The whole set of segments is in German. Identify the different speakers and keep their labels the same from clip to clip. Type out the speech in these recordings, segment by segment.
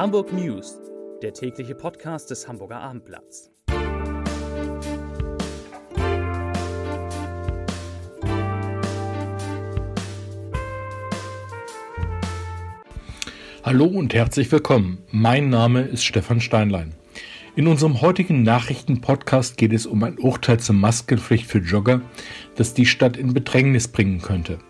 Speaker 1: Hamburg News, der tägliche Podcast des Hamburger Abendblatts.
Speaker 2: Hallo und herzlich willkommen. Mein Name ist Stefan Steinlein. In unserem heutigen Nachrichtenpodcast geht es um ein Urteil zur Maskenpflicht für Jogger, das die Stadt in Bedrängnis bringen könnte.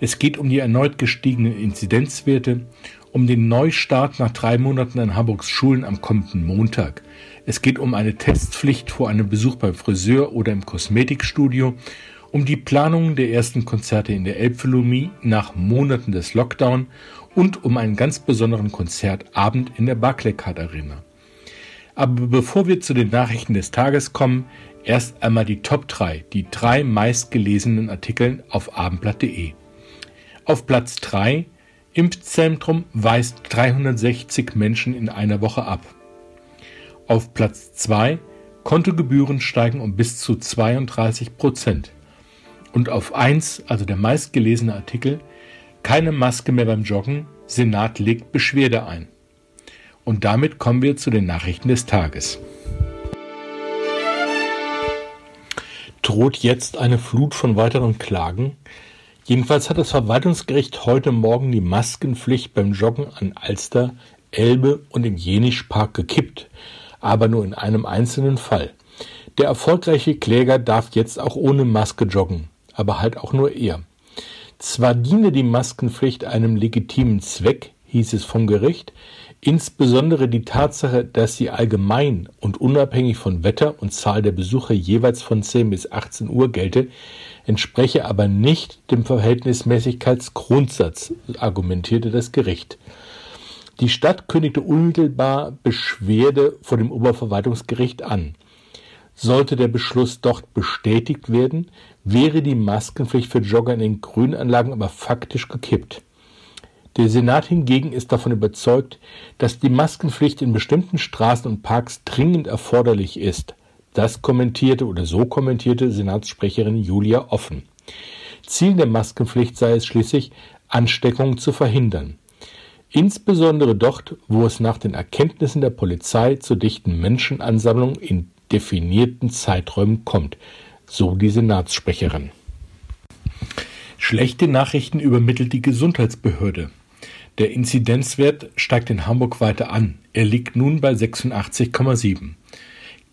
Speaker 2: Es geht um die erneut gestiegenen Inzidenzwerte, um den Neustart nach drei Monaten an Hamburgs Schulen am kommenden Montag. Es geht um eine Testpflicht vor einem Besuch beim Friseur oder im Kosmetikstudio, um die Planung der ersten Konzerte in der Elbphilharmonie nach Monaten des Lockdown und um einen ganz besonderen Konzertabend in der Barclaycard Arena. Aber bevor wir zu den Nachrichten des Tages kommen, erst einmal die Top 3, die drei meistgelesenen Artikel auf abendblatt.de. Auf Platz 3 Impfzentrum weist 360 Menschen in einer Woche ab. Auf Platz 2 Kontogebühren steigen um bis zu 32 Prozent. Und auf 1, also der meistgelesene Artikel, keine Maske mehr beim Joggen, Senat legt Beschwerde ein. Und damit kommen wir zu den Nachrichten des Tages. Droht jetzt eine Flut von weiteren Klagen? Jedenfalls hat das Verwaltungsgericht heute Morgen die Maskenpflicht beim Joggen an Alster, Elbe und im Jenischpark gekippt, aber nur in einem einzelnen Fall. Der erfolgreiche Kläger darf jetzt auch ohne Maske joggen, aber halt auch nur er. Zwar diene die Maskenpflicht einem legitimen Zweck, hieß es vom Gericht, Insbesondere die Tatsache, dass sie allgemein und unabhängig von Wetter und Zahl der Besucher jeweils von 10 bis 18 Uhr gelte, entspreche aber nicht dem Verhältnismäßigkeitsgrundsatz, argumentierte das Gericht. Die Stadt kündigte unmittelbar Beschwerde vor dem Oberverwaltungsgericht an. Sollte der Beschluss dort bestätigt werden, wäre die Maskenpflicht für Jogger in den Grünanlagen aber faktisch gekippt. Der Senat hingegen ist davon überzeugt, dass die Maskenpflicht in bestimmten Straßen und Parks dringend erforderlich ist. Das kommentierte oder so kommentierte Senatssprecherin Julia Offen. Ziel der Maskenpflicht sei es schließlich, Ansteckungen zu verhindern. Insbesondere dort, wo es nach den Erkenntnissen der Polizei zu dichten Menschenansammlungen in definierten Zeiträumen kommt, so die Senatssprecherin. Schlechte Nachrichten übermittelt die Gesundheitsbehörde. Der Inzidenzwert steigt in Hamburg weiter an. Er liegt nun bei 86,7.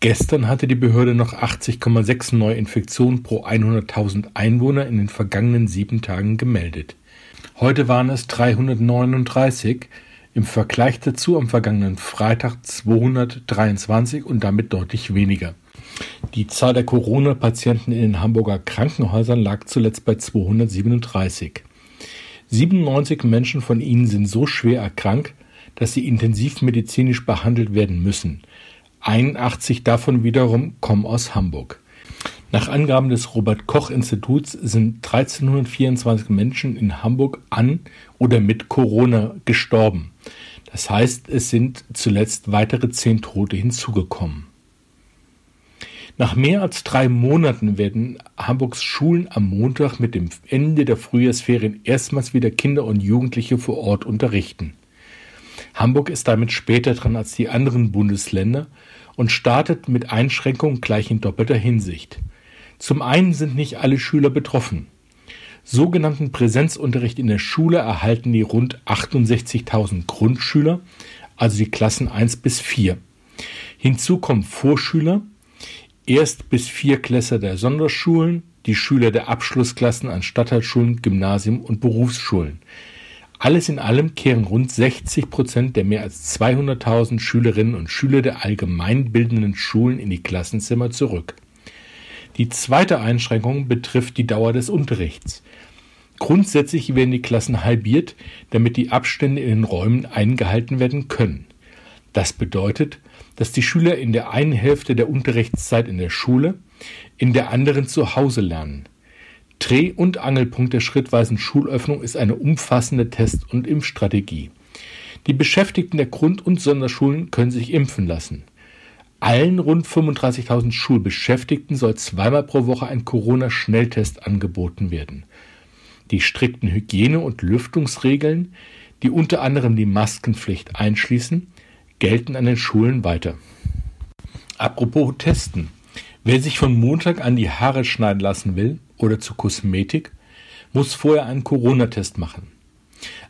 Speaker 2: Gestern hatte die Behörde noch 80,6 Neuinfektionen pro 100.000 Einwohner in den vergangenen sieben Tagen gemeldet. Heute waren es 339, im Vergleich dazu am vergangenen Freitag 223 und damit deutlich weniger. Die Zahl der Corona-Patienten in den Hamburger Krankenhäusern lag zuletzt bei 237. 97 Menschen von ihnen sind so schwer erkrankt, dass sie intensivmedizinisch behandelt werden müssen. 81 davon wiederum kommen aus Hamburg. Nach Angaben des Robert Koch Instituts sind 1324 Menschen in Hamburg an oder mit Corona gestorben. Das heißt, es sind zuletzt weitere zehn Tote hinzugekommen. Nach mehr als drei Monaten werden Hamburgs Schulen am Montag mit dem Ende der Frühjahrsferien erstmals wieder Kinder und Jugendliche vor Ort unterrichten. Hamburg ist damit später dran als die anderen Bundesländer und startet mit Einschränkungen gleich in doppelter Hinsicht. Zum einen sind nicht alle Schüler betroffen. Sogenannten Präsenzunterricht in der Schule erhalten die rund 68.000 Grundschüler, also die Klassen 1 bis 4. Hinzu kommen Vorschüler, Erst- bis Vierklässler der Sonderschulen, die Schüler der Abschlussklassen an Stadtteilschulen, Gymnasien und Berufsschulen. Alles in allem kehren rund 60 Prozent der mehr als 200.000 Schülerinnen und Schüler der allgemeinbildenden Schulen in die Klassenzimmer zurück. Die zweite Einschränkung betrifft die Dauer des Unterrichts. Grundsätzlich werden die Klassen halbiert, damit die Abstände in den Räumen eingehalten werden können. Das bedeutet, dass die Schüler in der einen Hälfte der Unterrichtszeit in der Schule, in der anderen zu Hause lernen. Dreh- und Angelpunkt der schrittweisen Schulöffnung ist eine umfassende Test- und Impfstrategie. Die Beschäftigten der Grund- und Sonderschulen können sich impfen lassen. Allen rund 35.000 Schulbeschäftigten soll zweimal pro Woche ein Corona-Schnelltest angeboten werden. Die strikten Hygiene- und Lüftungsregeln, die unter anderem die Maskenpflicht einschließen, gelten an den Schulen weiter. Apropos Testen. Wer sich von Montag an die Haare schneiden lassen will oder zu Kosmetik, muss vorher einen Corona-Test machen.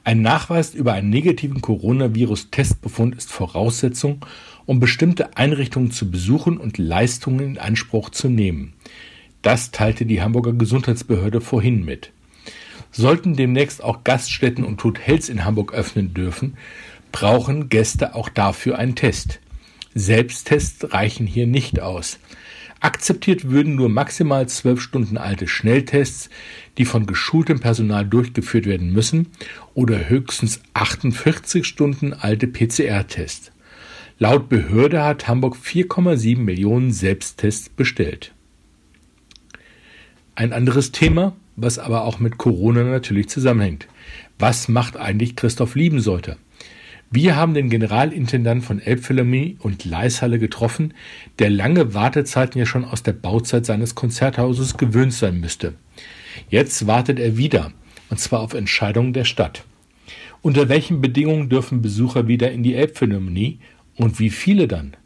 Speaker 2: Ein Nachweis über einen negativen Coronavirus-Testbefund ist Voraussetzung, um bestimmte Einrichtungen zu besuchen und Leistungen in Anspruch zu nehmen. Das teilte die Hamburger Gesundheitsbehörde vorhin mit. Sollten demnächst auch Gaststätten und Hotels in Hamburg öffnen dürfen, brauchen Gäste auch dafür einen Test. Selbsttests reichen hier nicht aus. Akzeptiert würden nur maximal zwölf Stunden alte Schnelltests, die von geschultem Personal durchgeführt werden müssen, oder höchstens 48 Stunden alte PCR-Tests. Laut Behörde hat Hamburg 4,7 Millionen Selbsttests bestellt. Ein anderes Thema, was aber auch mit Corona natürlich zusammenhängt. Was macht eigentlich Christoph Liebensäuter? Wir haben den Generalintendant von Elbphilharmonie und Leishalle getroffen, der lange Wartezeiten ja schon aus der Bauzeit seines Konzerthauses gewöhnt sein müsste. Jetzt wartet er wieder, und zwar auf Entscheidungen der Stadt. Unter welchen Bedingungen dürfen Besucher wieder in die Elbphilharmonie und wie viele dann?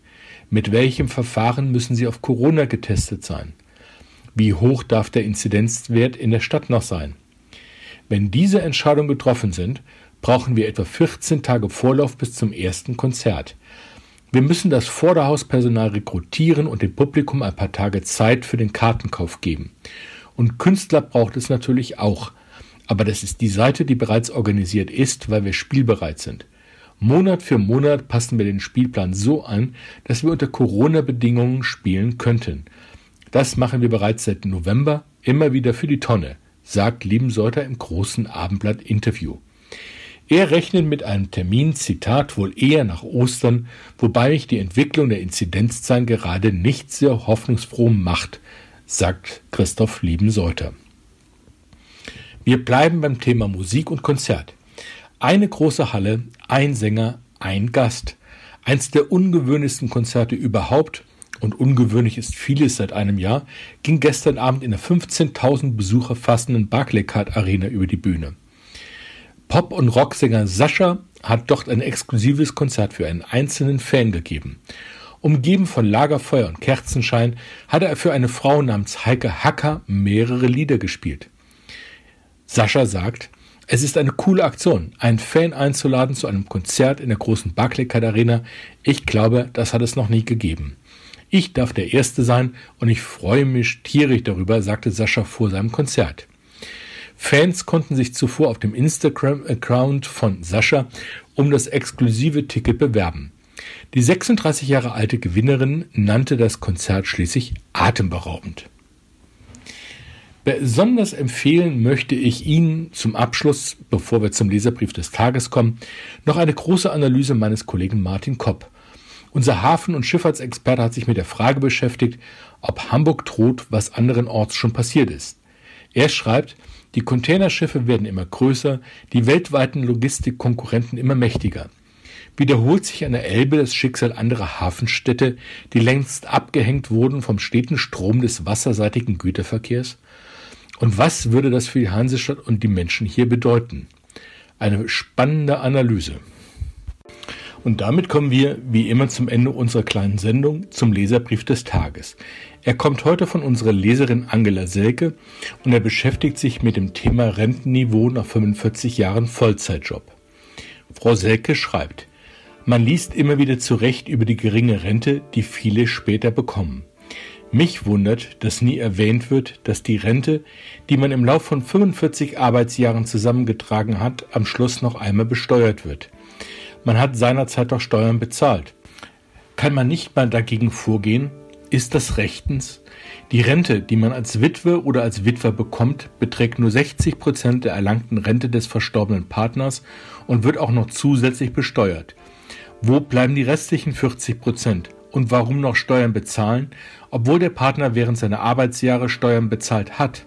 Speaker 2: Mit welchem Verfahren müssen sie auf Corona getestet sein? Wie hoch darf der Inzidenzwert in der Stadt noch sein? Wenn diese Entscheidungen getroffen sind, brauchen wir etwa 14 Tage Vorlauf bis zum ersten Konzert. Wir müssen das Vorderhauspersonal rekrutieren und dem Publikum ein paar Tage Zeit für den Kartenkauf geben. Und Künstler braucht es natürlich auch. Aber das ist die Seite, die bereits organisiert ist, weil wir spielbereit sind. Monat für Monat passen wir den Spielplan so an, dass wir unter Corona-Bedingungen spielen könnten. Das machen wir bereits seit November immer wieder für die Tonne, sagt Liebenseuter im großen Abendblatt-Interview. Er rechnet mit einem Termin, Zitat, wohl eher nach Ostern, wobei mich die Entwicklung der Inzidenzzahlen gerade nicht sehr hoffnungsfroh macht, sagt Christoph Liebenseuter. Wir bleiben beim Thema Musik und Konzert. Eine große Halle, ein Sänger, ein Gast. Eins der ungewöhnlichsten Konzerte überhaupt, und ungewöhnlich ist vieles seit einem Jahr, ging gestern Abend in der 15.000 Besucher fassenden Barclaycard Arena über die Bühne. Pop- und Rocksänger Sascha hat dort ein exklusives Konzert für einen einzelnen Fan gegeben. Umgeben von Lagerfeuer und Kerzenschein hat er für eine Frau namens Heike Hacker mehrere Lieder gespielt. Sascha sagt, es ist eine coole Aktion, einen Fan einzuladen zu einem Konzert in der großen Barclaycard Arena. Ich glaube, das hat es noch nie gegeben. Ich darf der Erste sein und ich freue mich tierisch darüber, sagte Sascha vor seinem Konzert. Fans konnten sich zuvor auf dem Instagram-Account von Sascha um das exklusive Ticket bewerben. Die 36 Jahre alte Gewinnerin nannte das Konzert schließlich atemberaubend. Besonders empfehlen möchte ich Ihnen zum Abschluss, bevor wir zum Leserbrief des Tages kommen, noch eine große Analyse meines Kollegen Martin Kopp. Unser Hafen- und Schifffahrtsexperte hat sich mit der Frage beschäftigt, ob Hamburg droht, was anderenorts schon passiert ist. Er schreibt, die Containerschiffe werden immer größer, die weltweiten Logistikkonkurrenten immer mächtiger. Wiederholt sich an der Elbe das Schicksal anderer Hafenstädte, die längst abgehängt wurden vom steten Strom des wasserseitigen Güterverkehrs? Und was würde das für die Hansestadt und die Menschen hier bedeuten? Eine spannende Analyse. Und damit kommen wir, wie immer, zum Ende unserer kleinen Sendung, zum Leserbrief des Tages. Er kommt heute von unserer Leserin Angela Selke und er beschäftigt sich mit dem Thema Rentenniveau nach 45 Jahren Vollzeitjob. Frau Selke schreibt, man liest immer wieder zu Recht über die geringe Rente, die viele später bekommen. Mich wundert, dass nie erwähnt wird, dass die Rente, die man im Lauf von 45 Arbeitsjahren zusammengetragen hat, am Schluss noch einmal besteuert wird. Man hat seinerzeit doch Steuern bezahlt. Kann man nicht mal dagegen vorgehen? Ist das rechtens? Die Rente, die man als Witwe oder als Witwer bekommt, beträgt nur 60 Prozent der erlangten Rente des verstorbenen Partners und wird auch noch zusätzlich besteuert. Wo bleiben die restlichen 40 Prozent? Und warum noch Steuern bezahlen, obwohl der Partner während seiner Arbeitsjahre Steuern bezahlt hat?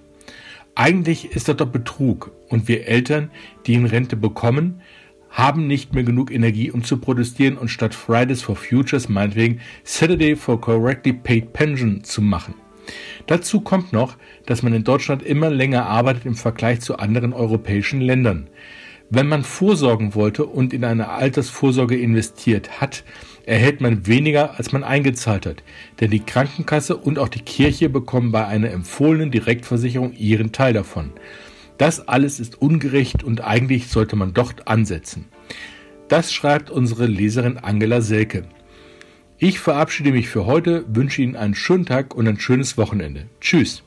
Speaker 2: Eigentlich ist das doch Betrug und wir Eltern, die in Rente bekommen, haben nicht mehr genug Energie, um zu protestieren und statt Fridays for Futures meinetwegen Saturday for Correctly Paid Pension zu machen. Dazu kommt noch, dass man in Deutschland immer länger arbeitet im Vergleich zu anderen europäischen Ländern. Wenn man vorsorgen wollte und in eine Altersvorsorge investiert hat, erhält man weniger, als man eingezahlt hat. Denn die Krankenkasse und auch die Kirche bekommen bei einer empfohlenen Direktversicherung ihren Teil davon. Das alles ist ungerecht und eigentlich sollte man dort ansetzen. Das schreibt unsere Leserin Angela Selke. Ich verabschiede mich für heute, wünsche Ihnen einen schönen Tag und ein schönes Wochenende. Tschüss.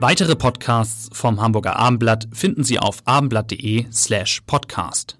Speaker 1: Weitere Podcasts vom Hamburger Abendblatt finden Sie auf abendblatt.de slash podcast.